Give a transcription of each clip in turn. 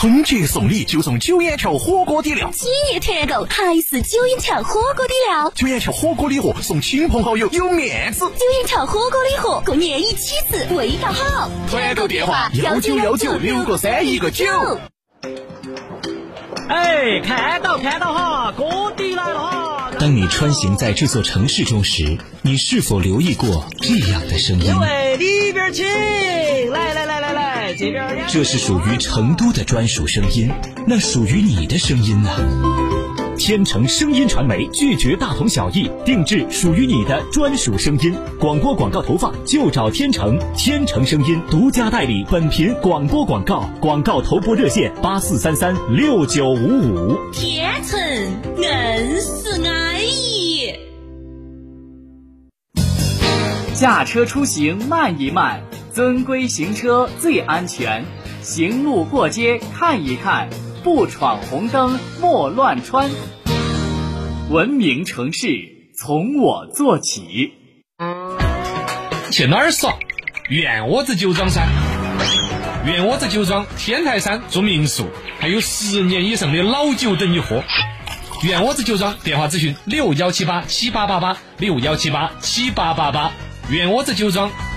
春节送礼就送九眼桥火锅底料，企业团购还是九眼桥火锅底料。九眼桥火锅礼盒送亲朋好友有面子。九眼桥火锅礼盒过年一起吃，味道好。团购电话：幺九幺九六个三一个九。哎，看到看到哈，锅底来了哈！当你穿行在这座城市中时，你是否留意过这样的声音？各位里边请，来来来来来，这是属于成都的专属声音，那属于你的声音呢？天成声音传媒拒绝大同小异，定制属于你的专属声音。广播广告投放就找天成，天成声音独家代理本频广播广告，广告投播热线八四三三六九五五。天成硬是安逸。驾车出行慢一慢，遵规行车最安全。行路过街看一看。不闯红灯，莫乱穿。文明城市从我做起。去哪儿耍？院窝子酒庄噻。院窝子酒庄天台山住民宿，还有十年以上的老酒等你喝。院窝子酒庄电话咨询：六幺七八七八八八六幺七八七八八八。院窝子酒庄，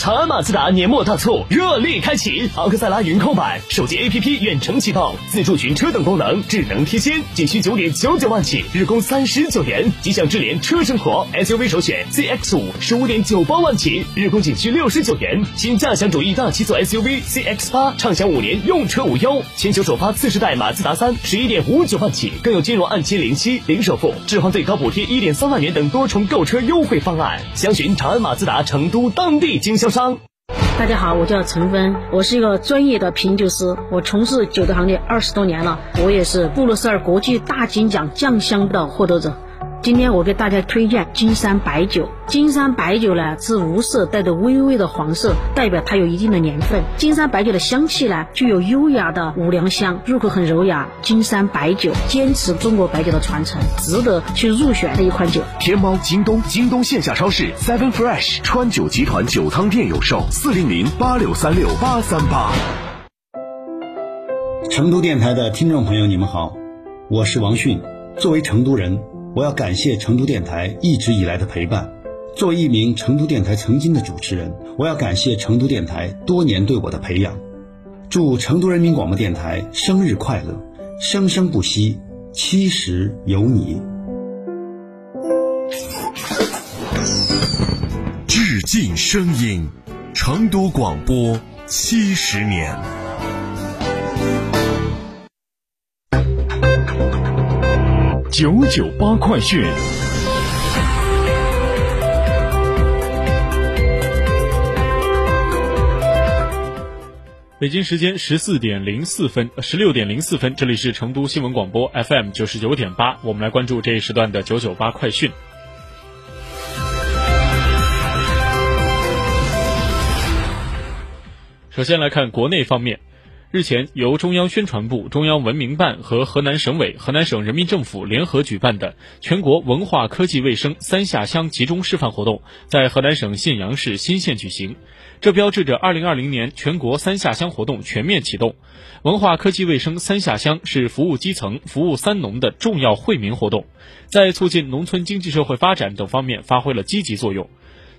长安马自达年末大促热力开启，昂克赛拉云控版手机 APP 远程启动，自助寻车等功能智能贴心，仅需九点九九万起，日供三十九元。吉祥智联车生活 SUV 首选 CX 五十五点九八万起，日供仅需六十九元。新驾享主义大七座 SUV CX 八畅享五年用车无忧，全球首发次世代马自达三十一点五九万起，更有金融按揭零息零首付，置换最高补贴一点三万元等多重购车优惠方案。详询长安马自达成都当地经销商。大家好，我叫陈芬，我是一个专业的品酒师，我从事酒的行业二十多年了，我也是布鲁塞尔国际大金奖酱香的获得者。今天我给大家推荐金山白酒。金山白酒呢是无色，带着微微的黄色，代表它有一定的年份。金山白酒的香气呢具有优雅的五粮香，入口很柔雅。金山白酒坚持中国白酒的传承，值得去入选的一款酒。天猫、京东、京东线下超市、Seven Fresh、川酒集团酒仓店有售，四零零八六三六八三八。成都电台的听众朋友，你们好，我是王迅。作为成都人。我要感谢成都电台一直以来的陪伴。作为一名成都电台曾经的主持人，我要感谢成都电台多年对我的培养。祝成都人民广播电台生日快乐，生生不息，七十有你。致敬声音，成都广播七十年。九九八快讯。北京时间十四点零四分，十六点零四分，这里是成都新闻广播 FM 九十九点八，我们来关注这一时段的九九八快讯。首先来看国内方面。日前，由中央宣传部、中央文明办和河南省委、河南省人民政府联合举办的全国文化科技卫生三下乡集中示范活动，在河南省信阳市新县举行。这标志着2020年全国三下乡活动全面启动。文化科技卫生三下乡是服务基层、服务三农的重要惠民活动，在促进农村经济社会发展等方面发挥了积极作用。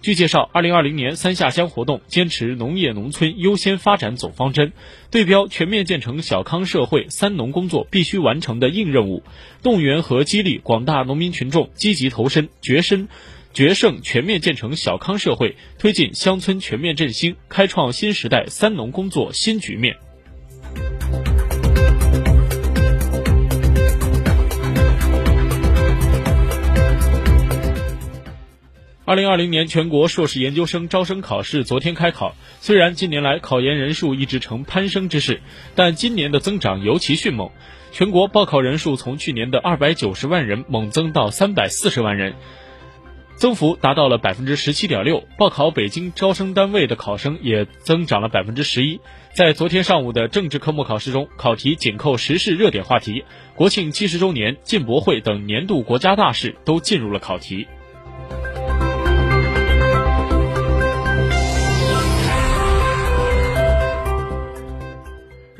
据介绍，二零二零年三下乡活动坚持农业农村优先发展总方针，对标全面建成小康社会三农工作必须完成的硬任务，动员和激励广大农民群众积极投身决身决胜全面建成小康社会，推进乡村全面振兴，开创新时代三农工作新局面。二零二零年全国硕士研究生招生考试昨天开考，虽然近年来考研人数一直呈攀升之势，但今年的增长尤其迅猛。全国报考人数从去年的二百九十万人猛增到三百四十万人，增幅达到了百分之十七点六。报考北京招生单位的考生也增长了百分之十一。在昨天上午的政治科目考试中，考题紧扣时事热点话题，国庆七十周年、进博会等年度国家大事都进入了考题。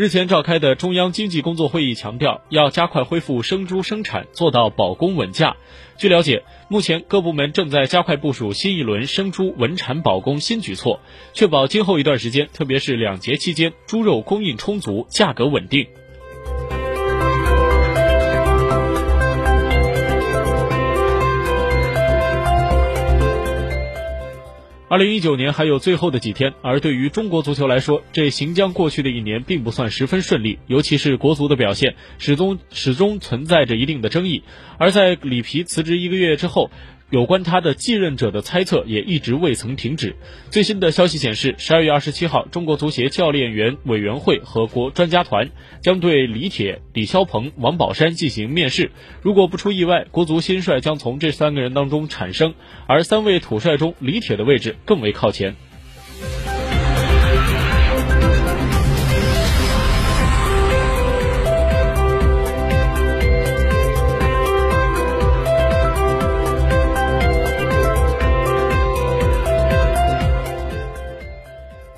日前召开的中央经济工作会议强调，要加快恢复生猪生产，做到保供稳价。据了解，目前各部门正在加快部署新一轮生猪稳产保供新举措，确保今后一段时间，特别是两节期间，猪肉供应充足，价格稳定。二零一九年还有最后的几天，而对于中国足球来说，这行将过去的一年并不算十分顺利，尤其是国足的表现始终始终存在着一定的争议。而在里皮辞职一个月之后。有关他的继任者的猜测也一直未曾停止。最新的消息显示，十二月二十七号，中国足协教练员委员会和国专家团将对李铁、李霄鹏、王宝山进行面试。如果不出意外，国足新帅将从这三个人当中产生。而三位土帅中，李铁的位置更为靠前。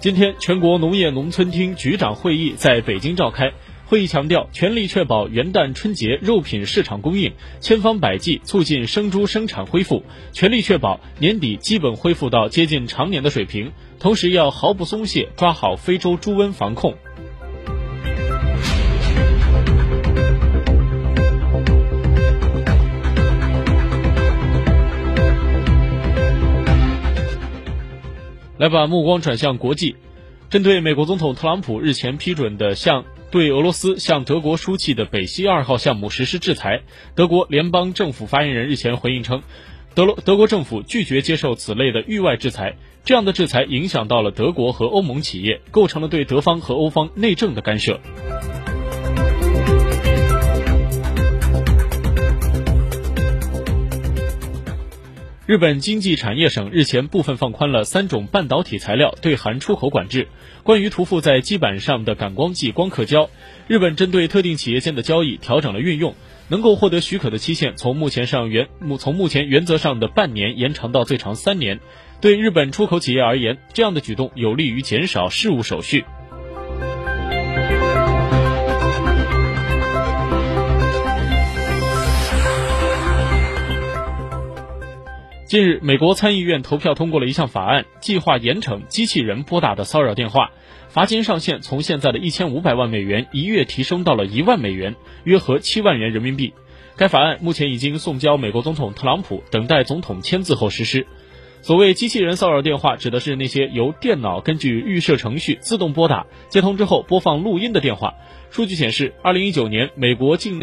今天，全国农业农村厅局长会议在北京召开。会议强调，全力确保元旦春节肉品市场供应，千方百计促进生猪生产恢复，全力确保年底基本恢复到接近常年的水平。同时，要毫不松懈抓好非洲猪瘟防控。来把目光转向国际，针对美国总统特朗普日前批准的向对俄罗斯向德国输气的北溪二号项目实施制裁，德国联邦政府发言人日前回应称，德罗德国政府拒绝接受此类的域外制裁，这样的制裁影响到了德国和欧盟企业，构成了对德方和欧方内政的干涉。日本经济产业省日前部分放宽了三种半导体材料对韩出口管制。关于涂覆在基板上的感光剂光刻胶，日本针对特定企业间的交易调整了运用，能够获得许可的期限从目前上原从目前原则上的半年延长到最长三年。对日本出口企业而言，这样的举动有利于减少事务手续。近日，美国参议院投票通过了一项法案，计划严惩机器人拨打的骚扰电话，罚金上限从现在的一千五百万美元一跃提升到了一万美元，约合七万元人民币。该法案目前已经送交美国总统特朗普，等待总统签字后实施。所谓机器人骚扰电话，指的是那些由电脑根据预设程序自动拨打、接通之后播放录音的电话。数据显示，二零一九年美国境内。